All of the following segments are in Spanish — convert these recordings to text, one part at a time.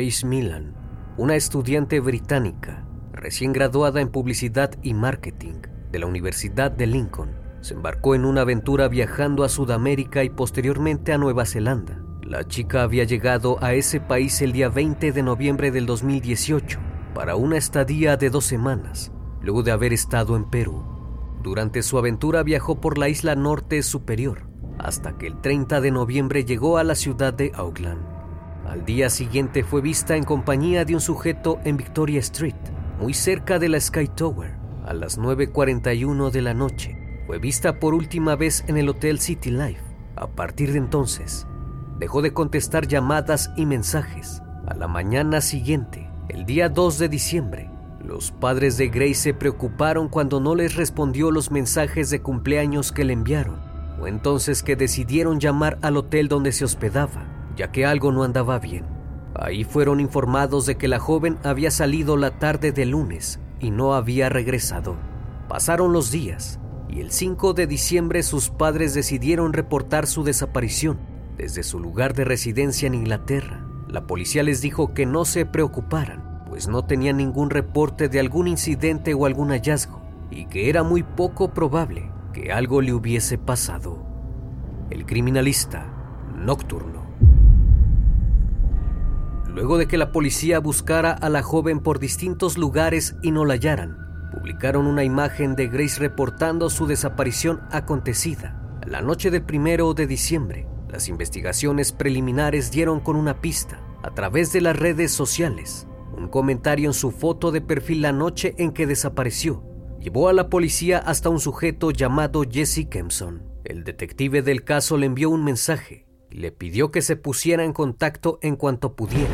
Grace Millan, una estudiante británica recién graduada en publicidad y marketing de la Universidad de Lincoln, se embarcó en una aventura viajando a Sudamérica y posteriormente a Nueva Zelanda. La chica había llegado a ese país el día 20 de noviembre del 2018 para una estadía de dos semanas, luego de haber estado en Perú. Durante su aventura viajó por la isla norte superior, hasta que el 30 de noviembre llegó a la ciudad de Auckland. Al día siguiente fue vista en compañía de un sujeto en Victoria Street, muy cerca de la Sky Tower, a las 9.41 de la noche. Fue vista por última vez en el Hotel City Life. A partir de entonces, dejó de contestar llamadas y mensajes. A la mañana siguiente, el día 2 de diciembre, los padres de Grace se preocuparon cuando no les respondió los mensajes de cumpleaños que le enviaron. Fue entonces que decidieron llamar al hotel donde se hospedaba ya que algo no andaba bien. Ahí fueron informados de que la joven había salido la tarde del lunes y no había regresado. Pasaron los días y el 5 de diciembre sus padres decidieron reportar su desaparición desde su lugar de residencia en Inglaterra. La policía les dijo que no se preocuparan, pues no tenían ningún reporte de algún incidente o algún hallazgo y que era muy poco probable que algo le hubiese pasado. El criminalista nocturno. Luego de que la policía buscara a la joven por distintos lugares y no la hallaran, publicaron una imagen de Grace reportando su desaparición acontecida. La noche del primero de diciembre, las investigaciones preliminares dieron con una pista a través de las redes sociales. Un comentario en su foto de perfil la noche en que desapareció llevó a la policía hasta un sujeto llamado Jesse Kempson. El detective del caso le envió un mensaje le pidió que se pusiera en contacto en cuanto pudiera.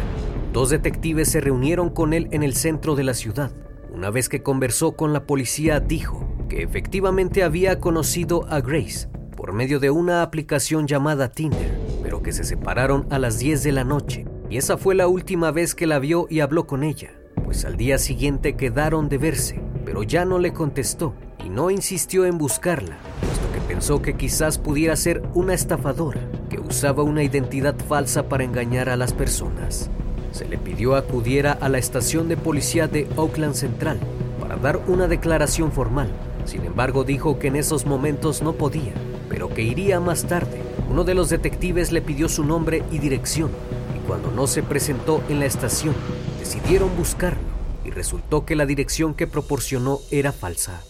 Dos detectives se reunieron con él en el centro de la ciudad. Una vez que conversó con la policía, dijo que efectivamente había conocido a Grace por medio de una aplicación llamada Tinder, pero que se separaron a las 10 de la noche. Y esa fue la última vez que la vio y habló con ella, pues al día siguiente quedaron de verse, pero ya no le contestó y no insistió en buscarla, puesto que pensó que quizás pudiera ser una estafadora usaba una identidad falsa para engañar a las personas. Se le pidió acudiera a la estación de policía de Oakland Central para dar una declaración formal. Sin embargo, dijo que en esos momentos no podía, pero que iría más tarde. Uno de los detectives le pidió su nombre y dirección, y cuando no se presentó en la estación, decidieron buscarlo, y resultó que la dirección que proporcionó era falsa.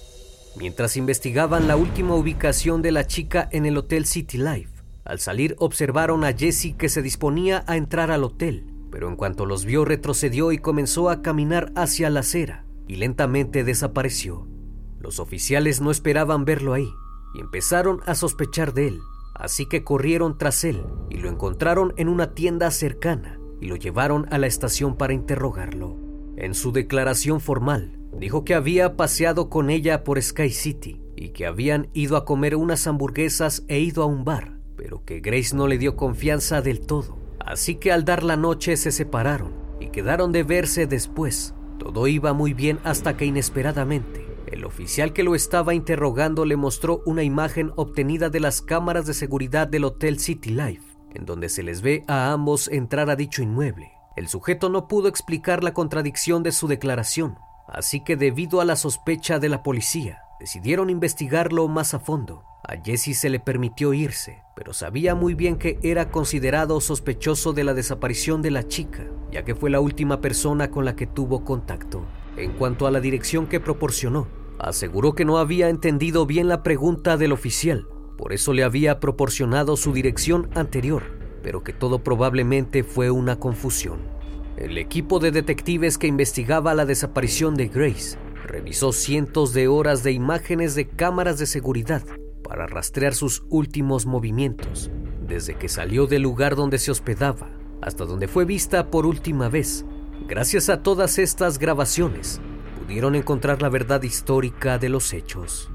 Mientras investigaban la última ubicación de la chica en el Hotel City Life, al salir observaron a Jesse que se disponía a entrar al hotel, pero en cuanto los vio retrocedió y comenzó a caminar hacia la acera y lentamente desapareció. Los oficiales no esperaban verlo ahí y empezaron a sospechar de él, así que corrieron tras él y lo encontraron en una tienda cercana y lo llevaron a la estación para interrogarlo. En su declaración formal, Dijo que había paseado con ella por Sky City y que habían ido a comer unas hamburguesas e ido a un bar, pero que Grace no le dio confianza del todo. Así que al dar la noche se separaron y quedaron de verse después. Todo iba muy bien hasta que inesperadamente el oficial que lo estaba interrogando le mostró una imagen obtenida de las cámaras de seguridad del Hotel City Life, en donde se les ve a ambos entrar a dicho inmueble. El sujeto no pudo explicar la contradicción de su declaración, Así que debido a la sospecha de la policía, decidieron investigarlo más a fondo. A Jesse se le permitió irse, pero sabía muy bien que era considerado sospechoso de la desaparición de la chica, ya que fue la última persona con la que tuvo contacto. En cuanto a la dirección que proporcionó, aseguró que no había entendido bien la pregunta del oficial, por eso le había proporcionado su dirección anterior, pero que todo probablemente fue una confusión. El equipo de detectives que investigaba la desaparición de Grace revisó cientos de horas de imágenes de cámaras de seguridad para rastrear sus últimos movimientos, desde que salió del lugar donde se hospedaba hasta donde fue vista por última vez. Gracias a todas estas grabaciones, pudieron encontrar la verdad histórica de los hechos.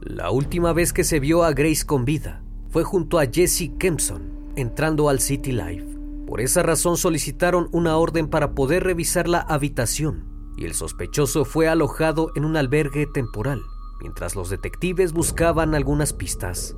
La última vez que se vio a Grace con vida fue junto a Jesse Kempson entrando al City Life. Por esa razón solicitaron una orden para poder revisar la habitación y el sospechoso fue alojado en un albergue temporal, mientras los detectives buscaban algunas pistas.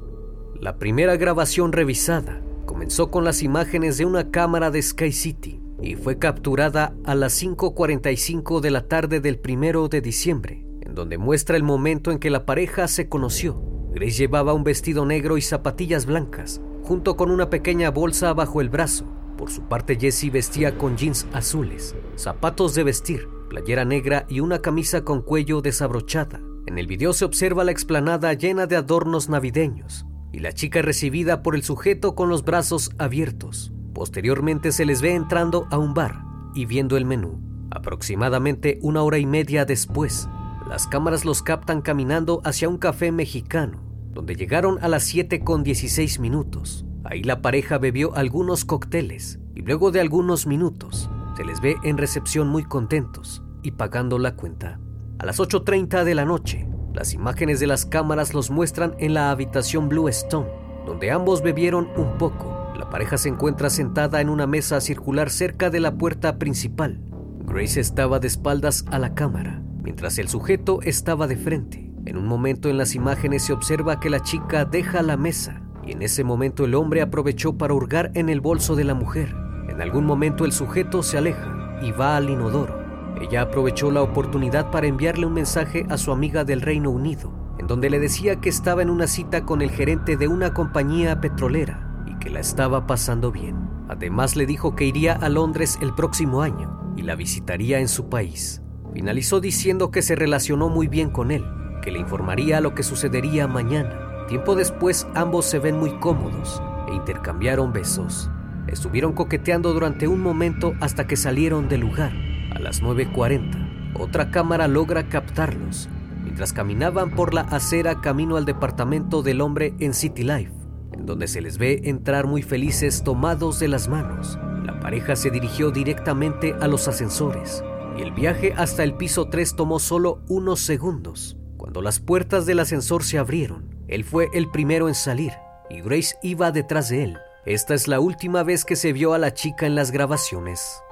La primera grabación revisada comenzó con las imágenes de una cámara de Sky City y fue capturada a las 5.45 de la tarde del primero de diciembre, en donde muestra el momento en que la pareja se conoció. Grace llevaba un vestido negro y zapatillas blancas, junto con una pequeña bolsa bajo el brazo, por su parte, Jesse vestía con jeans azules, zapatos de vestir, playera negra y una camisa con cuello desabrochada. En el video se observa la explanada llena de adornos navideños y la chica recibida por el sujeto con los brazos abiertos. Posteriormente se les ve entrando a un bar y viendo el menú. Aproximadamente una hora y media después, las cámaras los captan caminando hacia un café mexicano, donde llegaron a las 7 con 16 minutos. Ahí la pareja bebió algunos cócteles y luego de algunos minutos se les ve en recepción muy contentos y pagando la cuenta. A las 8.30 de la noche, las imágenes de las cámaras los muestran en la habitación Blue Stone, donde ambos bebieron un poco. La pareja se encuentra sentada en una mesa circular cerca de la puerta principal. Grace estaba de espaldas a la cámara, mientras el sujeto estaba de frente. En un momento en las imágenes se observa que la chica deja la mesa y en ese momento el hombre aprovechó para hurgar en el bolso de la mujer. En algún momento el sujeto se aleja y va al inodoro. Ella aprovechó la oportunidad para enviarle un mensaje a su amiga del Reino Unido, en donde le decía que estaba en una cita con el gerente de una compañía petrolera y que la estaba pasando bien. Además le dijo que iría a Londres el próximo año y la visitaría en su país. Finalizó diciendo que se relacionó muy bien con él, que le informaría lo que sucedería mañana Tiempo después ambos se ven muy cómodos e intercambiaron besos. Estuvieron coqueteando durante un momento hasta que salieron del lugar. A las 9.40, otra cámara logra captarlos mientras caminaban por la acera camino al departamento del hombre en City Life, en donde se les ve entrar muy felices tomados de las manos. La pareja se dirigió directamente a los ascensores y el viaje hasta el piso 3 tomó solo unos segundos. Cuando las puertas del ascensor se abrieron, él fue el primero en salir y Grace iba detrás de él. Esta es la última vez que se vio a la chica en las grabaciones.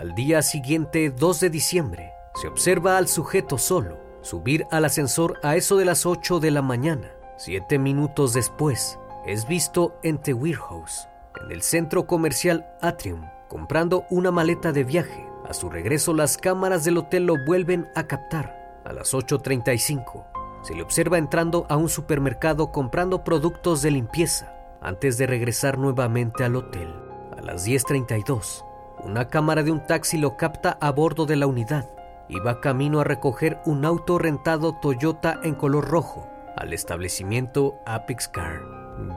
Al día siguiente, 2 de diciembre, se observa al sujeto solo, subir al ascensor a eso de las 8 de la mañana. Siete minutos después, es visto en The Warehouse, en el centro comercial Atrium, comprando una maleta de viaje. A su regreso, las cámaras del hotel lo vuelven a captar. A las 8.35, se le observa entrando a un supermercado comprando productos de limpieza antes de regresar nuevamente al hotel. A las 10.32, una cámara de un taxi lo capta a bordo de la unidad. Iba camino a recoger un auto rentado Toyota en color rojo al establecimiento Apex Car.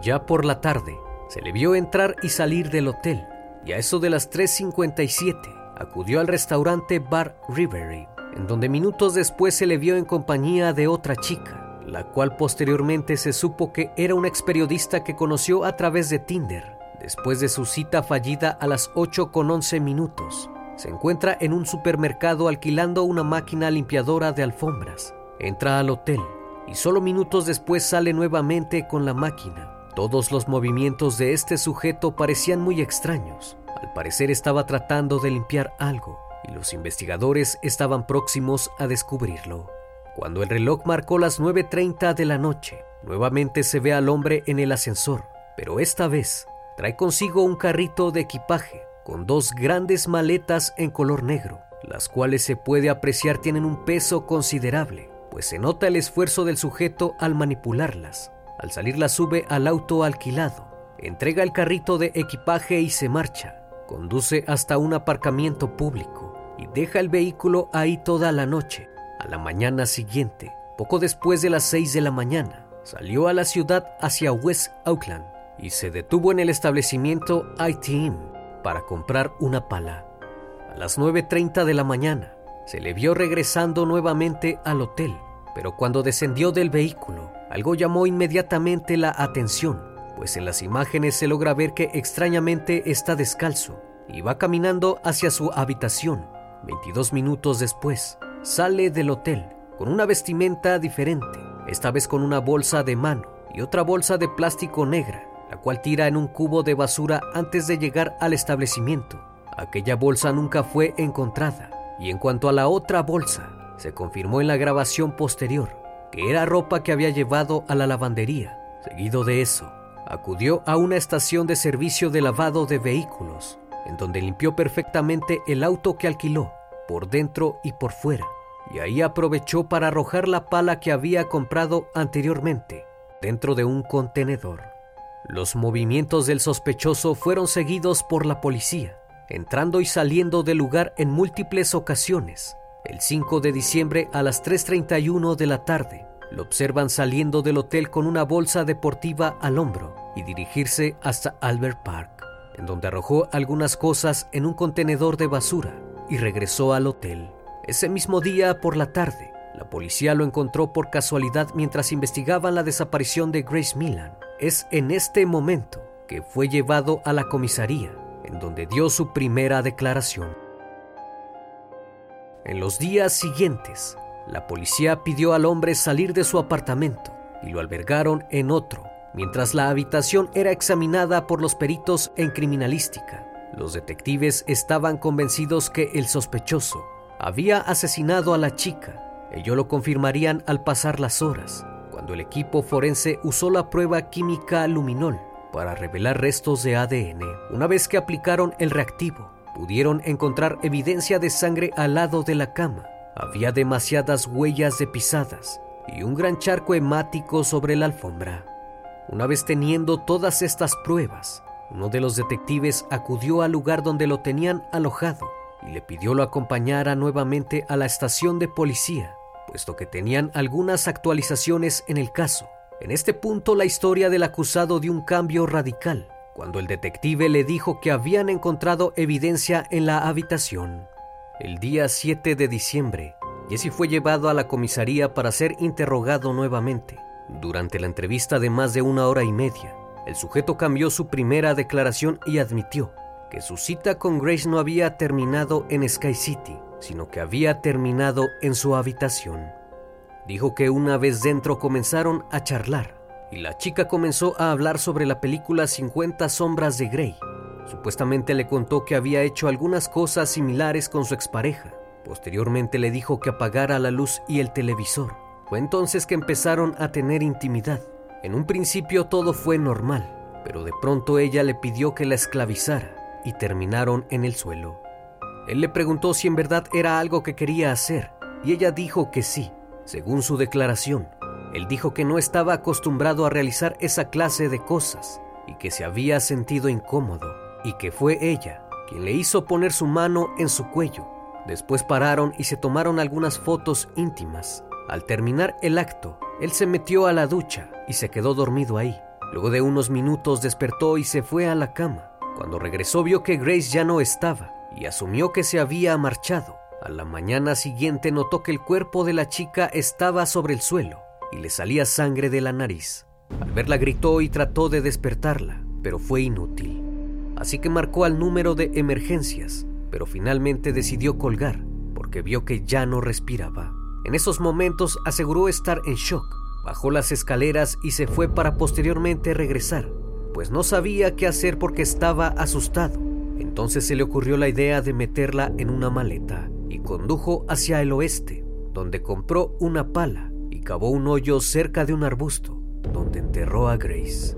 Ya por la tarde, se le vio entrar y salir del hotel y a eso de las 3.57 acudió al restaurante Bar Rivery, en donde minutos después se le vio en compañía de otra chica, la cual posteriormente se supo que era una ex periodista que conoció a través de Tinder Después de su cita fallida a las 8 con 11 minutos, se encuentra en un supermercado alquilando una máquina limpiadora de alfombras. Entra al hotel y solo minutos después sale nuevamente con la máquina. Todos los movimientos de este sujeto parecían muy extraños. Al parecer estaba tratando de limpiar algo y los investigadores estaban próximos a descubrirlo. Cuando el reloj marcó las 9.30 de la noche, nuevamente se ve al hombre en el ascensor, pero esta vez Trae consigo un carrito de equipaje con dos grandes maletas en color negro, las cuales se puede apreciar tienen un peso considerable, pues se nota el esfuerzo del sujeto al manipularlas. Al salir la sube al auto alquilado, entrega el carrito de equipaje y se marcha. Conduce hasta un aparcamiento público y deja el vehículo ahí toda la noche. A la mañana siguiente, poco después de las 6 de la mañana, salió a la ciudad hacia West Auckland y se detuvo en el establecimiento ITM para comprar una pala. A las 9.30 de la mañana se le vio regresando nuevamente al hotel, pero cuando descendió del vehículo, algo llamó inmediatamente la atención, pues en las imágenes se logra ver que extrañamente está descalzo y va caminando hacia su habitación. 22 minutos después, sale del hotel con una vestimenta diferente, esta vez con una bolsa de mano y otra bolsa de plástico negra la cual tira en un cubo de basura antes de llegar al establecimiento. Aquella bolsa nunca fue encontrada y en cuanto a la otra bolsa, se confirmó en la grabación posterior que era ropa que había llevado a la lavandería. Seguido de eso, acudió a una estación de servicio de lavado de vehículos, en donde limpió perfectamente el auto que alquiló, por dentro y por fuera, y ahí aprovechó para arrojar la pala que había comprado anteriormente dentro de un contenedor. Los movimientos del sospechoso fueron seguidos por la policía, entrando y saliendo del lugar en múltiples ocasiones. El 5 de diciembre a las 3.31 de la tarde, lo observan saliendo del hotel con una bolsa deportiva al hombro y dirigirse hasta Albert Park, en donde arrojó algunas cosas en un contenedor de basura y regresó al hotel. Ese mismo día por la tarde, la policía lo encontró por casualidad mientras investigaban la desaparición de Grace Milan es en este momento que fue llevado a la comisaría, en donde dio su primera declaración. En los días siguientes, la policía pidió al hombre salir de su apartamento y lo albergaron en otro, mientras la habitación era examinada por los peritos en criminalística. Los detectives estaban convencidos que el sospechoso había asesinado a la chica. Ello lo confirmarían al pasar las horas cuando el equipo forense usó la prueba química luminol para revelar restos de ADN. Una vez que aplicaron el reactivo, pudieron encontrar evidencia de sangre al lado de la cama. Había demasiadas huellas de pisadas y un gran charco hemático sobre la alfombra. Una vez teniendo todas estas pruebas, uno de los detectives acudió al lugar donde lo tenían alojado y le pidió lo acompañara nuevamente a la estación de policía puesto que tenían algunas actualizaciones en el caso. En este punto la historia del acusado dio un cambio radical, cuando el detective le dijo que habían encontrado evidencia en la habitación. El día 7 de diciembre, Jesse fue llevado a la comisaría para ser interrogado nuevamente. Durante la entrevista de más de una hora y media, el sujeto cambió su primera declaración y admitió que su cita con Grace no había terminado en Sky City, sino que había terminado en su habitación. Dijo que una vez dentro comenzaron a charlar y la chica comenzó a hablar sobre la película 50 sombras de Grey. Supuestamente le contó que había hecho algunas cosas similares con su expareja Posteriormente le dijo que apagara la luz y el televisor. Fue entonces que empezaron a tener intimidad. En un principio todo fue normal, pero de pronto ella le pidió que la esclavizara y terminaron en el suelo. Él le preguntó si en verdad era algo que quería hacer y ella dijo que sí, según su declaración. Él dijo que no estaba acostumbrado a realizar esa clase de cosas y que se había sentido incómodo y que fue ella quien le hizo poner su mano en su cuello. Después pararon y se tomaron algunas fotos íntimas. Al terminar el acto, él se metió a la ducha y se quedó dormido ahí. Luego de unos minutos despertó y se fue a la cama. Cuando regresó vio que Grace ya no estaba y asumió que se había marchado. A la mañana siguiente notó que el cuerpo de la chica estaba sobre el suelo y le salía sangre de la nariz. Al verla gritó y trató de despertarla, pero fue inútil. Así que marcó al número de emergencias, pero finalmente decidió colgar porque vio que ya no respiraba. En esos momentos aseguró estar en shock, bajó las escaleras y se fue para posteriormente regresar, pues no sabía qué hacer porque estaba asustado. Entonces se le ocurrió la idea de meterla en una maleta y condujo hacia el oeste, donde compró una pala y cavó un hoyo cerca de un arbusto, donde enterró a Grace,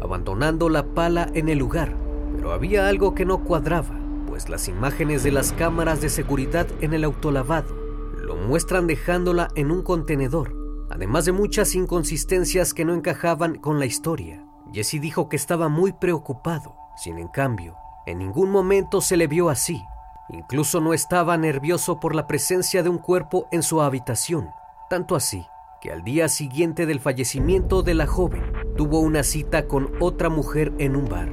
abandonando la pala en el lugar. Pero había algo que no cuadraba, pues las imágenes de las cámaras de seguridad en el autolavado lo muestran dejándola en un contenedor, además de muchas inconsistencias que no encajaban con la historia. Jesse dijo que estaba muy preocupado, sin en cambio, en ningún momento se le vio así. Incluso no estaba nervioso por la presencia de un cuerpo en su habitación, tanto así que al día siguiente del fallecimiento de la joven tuvo una cita con otra mujer en un bar.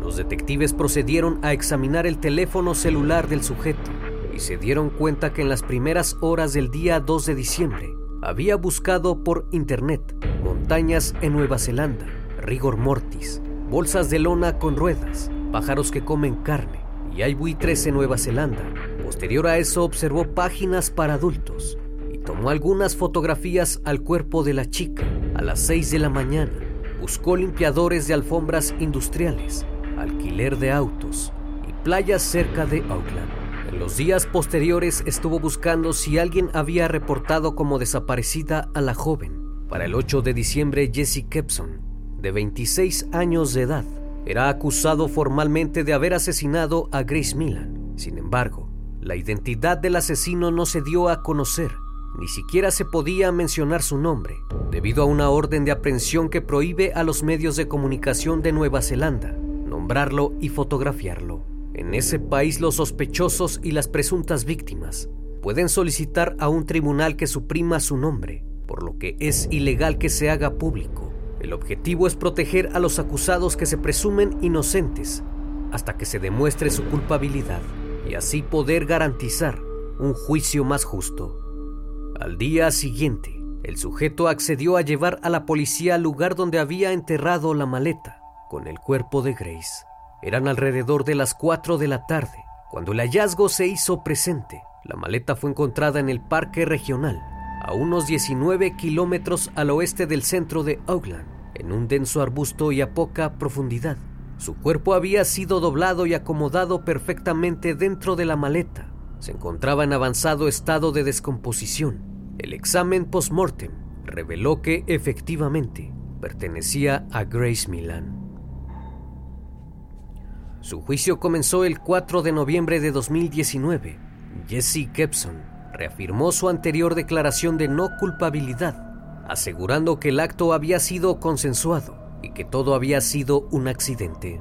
Los detectives procedieron a examinar el teléfono celular del sujeto y se dieron cuenta que en las primeras horas del día 2 de diciembre había buscado por internet montañas en Nueva Zelanda, rigor mortis, bolsas de lona con ruedas, pájaros que comen carne y hay buitres en Nueva Zelanda. Posterior a eso observó páginas para adultos y tomó algunas fotografías al cuerpo de la chica. A las 6 de la mañana buscó limpiadores de alfombras industriales, alquiler de autos y playas cerca de Auckland. En los días posteriores estuvo buscando si alguien había reportado como desaparecida a la joven. Para el 8 de diciembre, Jesse Kepson, de 26 años de edad, era acusado formalmente de haber asesinado a Grace Milan. Sin embargo, la identidad del asesino no se dio a conocer, ni siquiera se podía mencionar su nombre, debido a una orden de aprehensión que prohíbe a los medios de comunicación de Nueva Zelanda nombrarlo y fotografiarlo. En ese país los sospechosos y las presuntas víctimas pueden solicitar a un tribunal que suprima su nombre, por lo que es ilegal que se haga público. El objetivo es proteger a los acusados que se presumen inocentes hasta que se demuestre su culpabilidad y así poder garantizar un juicio más justo. Al día siguiente, el sujeto accedió a llevar a la policía al lugar donde había enterrado la maleta con el cuerpo de Grace. Eran alrededor de las 4 de la tarde cuando el hallazgo se hizo presente. La maleta fue encontrada en el parque regional a unos 19 kilómetros al oeste del centro de Auckland, en un denso arbusto y a poca profundidad. Su cuerpo había sido doblado y acomodado perfectamente dentro de la maleta. Se encontraba en avanzado estado de descomposición. El examen post-mortem reveló que efectivamente pertenecía a Grace Milan. Su juicio comenzó el 4 de noviembre de 2019. Jesse Kepson reafirmó su anterior declaración de no culpabilidad, asegurando que el acto había sido consensuado y que todo había sido un accidente.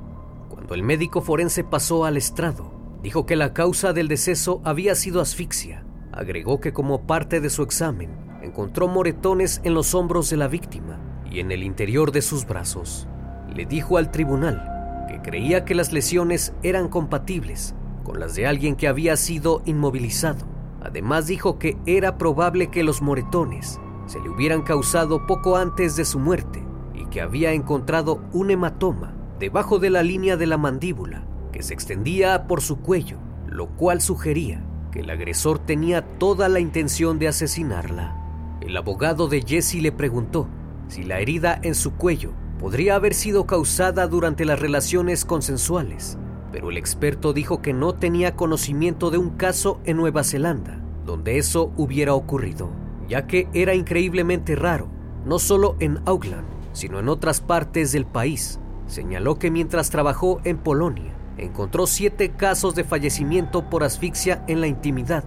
Cuando el médico forense pasó al estrado, dijo que la causa del deceso había sido asfixia. Agregó que como parte de su examen, encontró moretones en los hombros de la víctima y en el interior de sus brazos. Le dijo al tribunal que creía que las lesiones eran compatibles con las de alguien que había sido inmovilizado Además dijo que era probable que los moretones se le hubieran causado poco antes de su muerte y que había encontrado un hematoma debajo de la línea de la mandíbula que se extendía por su cuello, lo cual sugería que el agresor tenía toda la intención de asesinarla. El abogado de Jesse le preguntó si la herida en su cuello podría haber sido causada durante las relaciones consensuales, pero el experto dijo que no tenía conocimiento de un caso en Nueva Zelanda donde eso hubiera ocurrido, ya que era increíblemente raro, no solo en Auckland, sino en otras partes del país. Señaló que mientras trabajó en Polonia, encontró siete casos de fallecimiento por asfixia en la intimidad.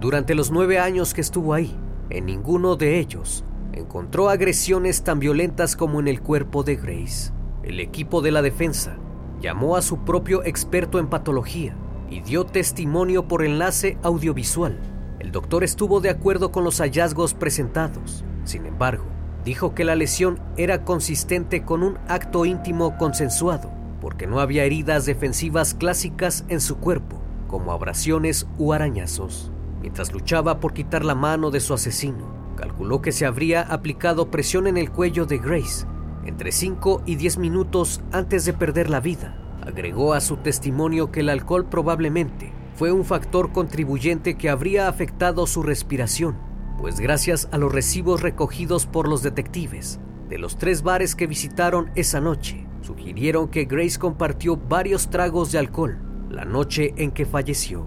Durante los nueve años que estuvo ahí, en ninguno de ellos encontró agresiones tan violentas como en el cuerpo de Grace. El equipo de la defensa llamó a su propio experto en patología y dio testimonio por enlace audiovisual. El doctor estuvo de acuerdo con los hallazgos presentados. Sin embargo, dijo que la lesión era consistente con un acto íntimo consensuado, porque no había heridas defensivas clásicas en su cuerpo, como abrasiones u arañazos. Mientras luchaba por quitar la mano de su asesino, calculó que se habría aplicado presión en el cuello de Grace entre 5 y 10 minutos antes de perder la vida. Agregó a su testimonio que el alcohol probablemente fue un factor contribuyente que habría afectado su respiración, pues gracias a los recibos recogidos por los detectives de los tres bares que visitaron esa noche, sugirieron que Grace compartió varios tragos de alcohol la noche en que falleció.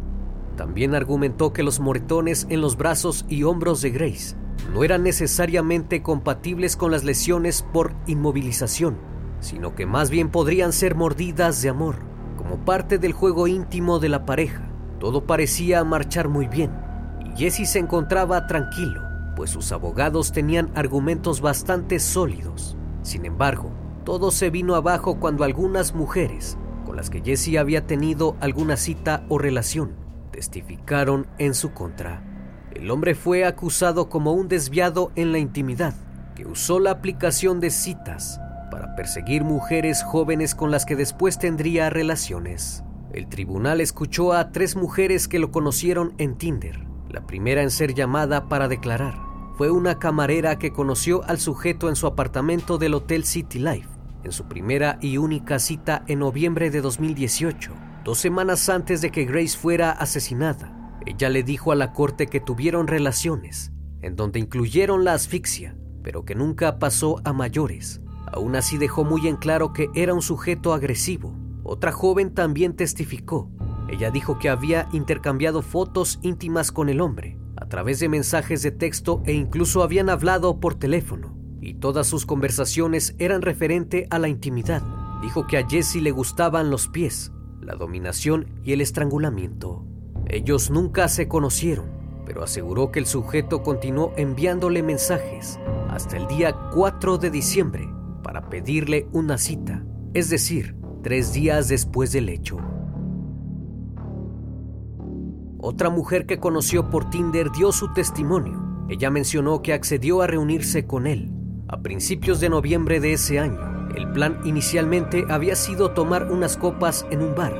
También argumentó que los moretones en los brazos y hombros de Grace no eran necesariamente compatibles con las lesiones por inmovilización, sino que más bien podrían ser mordidas de amor, como parte del juego íntimo de la pareja. Todo parecía marchar muy bien, y Jesse se encontraba tranquilo, pues sus abogados tenían argumentos bastante sólidos. Sin embargo, todo se vino abajo cuando algunas mujeres, con las que Jesse había tenido alguna cita o relación, testificaron en su contra. El hombre fue acusado como un desviado en la intimidad, que usó la aplicación de citas para perseguir mujeres jóvenes con las que después tendría relaciones. El tribunal escuchó a tres mujeres que lo conocieron en Tinder. La primera en ser llamada para declarar fue una camarera que conoció al sujeto en su apartamento del Hotel City Life, en su primera y única cita en noviembre de 2018, dos semanas antes de que Grace fuera asesinada. Ella le dijo a la corte que tuvieron relaciones, en donde incluyeron la asfixia, pero que nunca pasó a mayores. Aún así dejó muy en claro que era un sujeto agresivo. Otra joven también testificó. Ella dijo que había intercambiado fotos íntimas con el hombre, a través de mensajes de texto e incluso habían hablado por teléfono. Y todas sus conversaciones eran referente a la intimidad. Dijo que a Jesse le gustaban los pies, la dominación y el estrangulamiento. Ellos nunca se conocieron, pero aseguró que el sujeto continuó enviándole mensajes hasta el día 4 de diciembre para pedirle una cita, es decir, tres días después del hecho. Otra mujer que conoció por Tinder dio su testimonio. Ella mencionó que accedió a reunirse con él a principios de noviembre de ese año. El plan inicialmente había sido tomar unas copas en un bar,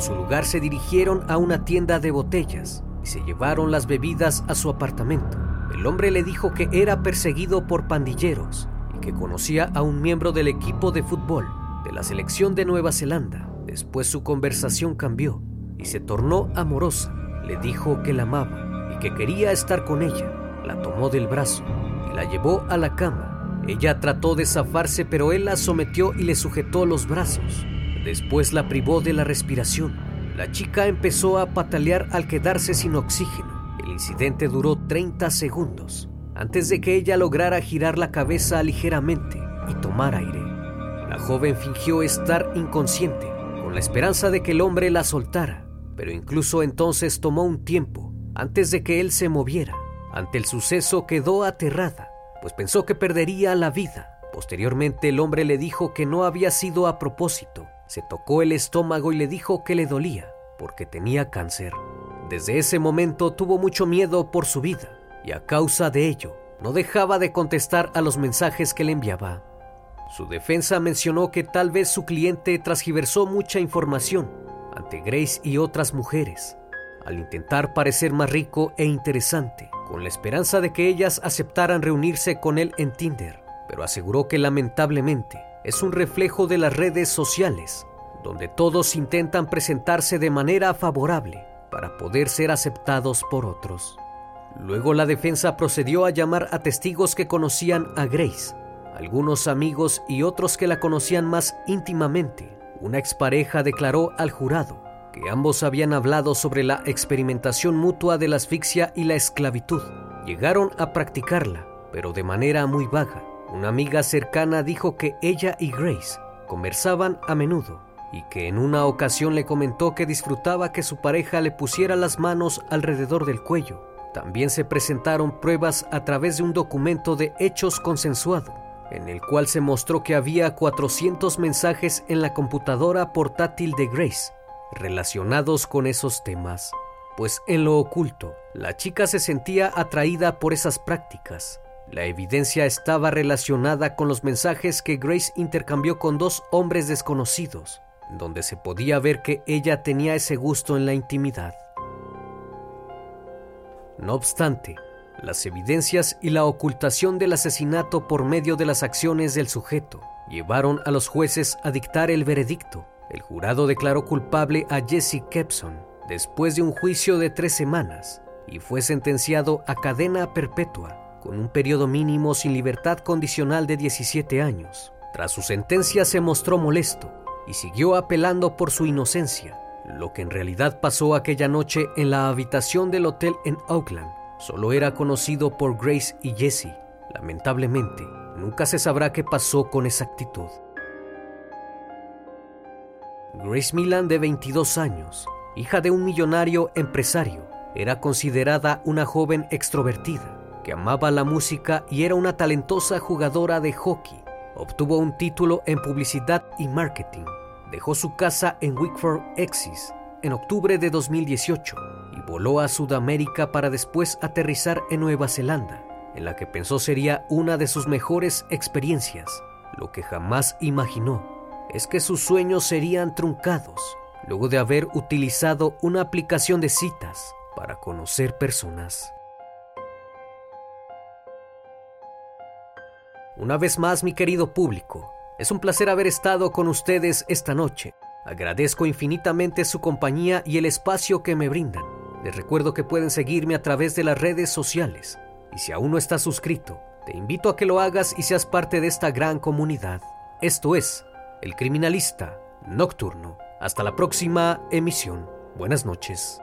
su lugar se dirigieron a una tienda de botellas y se llevaron las bebidas a su apartamento. El hombre le dijo que era perseguido por pandilleros y que conocía a un miembro del equipo de fútbol de la selección de Nueva Zelanda. Después su conversación cambió y se tornó amorosa. Le dijo que la amaba y que quería estar con ella. La tomó del brazo y la llevó a la cama. Ella trató de zafarse, pero él la sometió y le sujetó los brazos. Después la privó de la respiración. La chica empezó a patalear al quedarse sin oxígeno. El incidente duró 30 segundos, antes de que ella lograra girar la cabeza ligeramente y tomar aire. La joven fingió estar inconsciente, con la esperanza de que el hombre la soltara, pero incluso entonces tomó un tiempo antes de que él se moviera. Ante el suceso quedó aterrada, pues pensó que perdería la vida. Posteriormente el hombre le dijo que no había sido a propósito. Se tocó el estómago y le dijo que le dolía, porque tenía cáncer. Desde ese momento tuvo mucho miedo por su vida y a causa de ello no dejaba de contestar a los mensajes que le enviaba. Su defensa mencionó que tal vez su cliente transgiversó mucha información ante Grace y otras mujeres, al intentar parecer más rico e interesante, con la esperanza de que ellas aceptaran reunirse con él en Tinder, pero aseguró que lamentablemente es un reflejo de las redes sociales, donde todos intentan presentarse de manera favorable para poder ser aceptados por otros. Luego la defensa procedió a llamar a testigos que conocían a Grace, algunos amigos y otros que la conocían más íntimamente. una expareja declaró al jurado que ambos habían hablado sobre la experimentación mutua de la asfixia y la esclavitud. Llegaron a practicarla, pero de manera muy vaga. Una amiga cercana dijo que ella y Grace conversaban a menudo y que en una ocasión le comentó que disfrutaba que su pareja le pusiera las manos alrededor del cuello. También se presentaron pruebas a través de un documento de hechos consensuado, en el cual se mostró que había 400 mensajes en la computadora portátil de Grace relacionados con esos temas, pues en lo oculto la chica se sentía atraída por esas prácticas. La evidencia estaba relacionada con los mensajes que Grace intercambió con dos hombres desconocidos, donde se podía ver que ella tenía ese gusto en la intimidad. No obstante, las evidencias y la ocultación del asesinato por medio de las acciones del sujeto llevaron a los jueces a dictar el veredicto. El jurado declaró culpable a Jesse Kepson después de un juicio de tres semanas y fue sentenciado a cadena perpetua con un periodo mínimo sin libertad condicional de 17 años. Tras su sentencia se mostró molesto y siguió apelando por su inocencia. Lo que en realidad pasó aquella noche en la habitación del hotel en Oakland solo era conocido por Grace y Jesse. Lamentablemente, nunca se sabrá qué pasó con exactitud. Grace Milan, de 22 años, hija de un millonario empresario, era considerada una joven extrovertida que amaba la música y era una talentosa jugadora de hockey. Obtuvo un título en publicidad y marketing. Dejó su casa en Wickford, Exis, en octubre de 2018 y voló a Sudamérica para después aterrizar en Nueva Zelanda, en la que pensó sería una de sus mejores experiencias. Lo que jamás imaginó es que sus sueños serían truncados luego de haber utilizado una aplicación de citas para conocer personas. Una vez más, mi querido público, es un placer haber estado con ustedes esta noche. Agradezco infinitamente su compañía y el espacio que me brindan. Les recuerdo que pueden seguirme a través de las redes sociales. Y si aún no estás suscrito, te invito a que lo hagas y seas parte de esta gran comunidad. Esto es El Criminalista Nocturno. Hasta la próxima emisión. Buenas noches.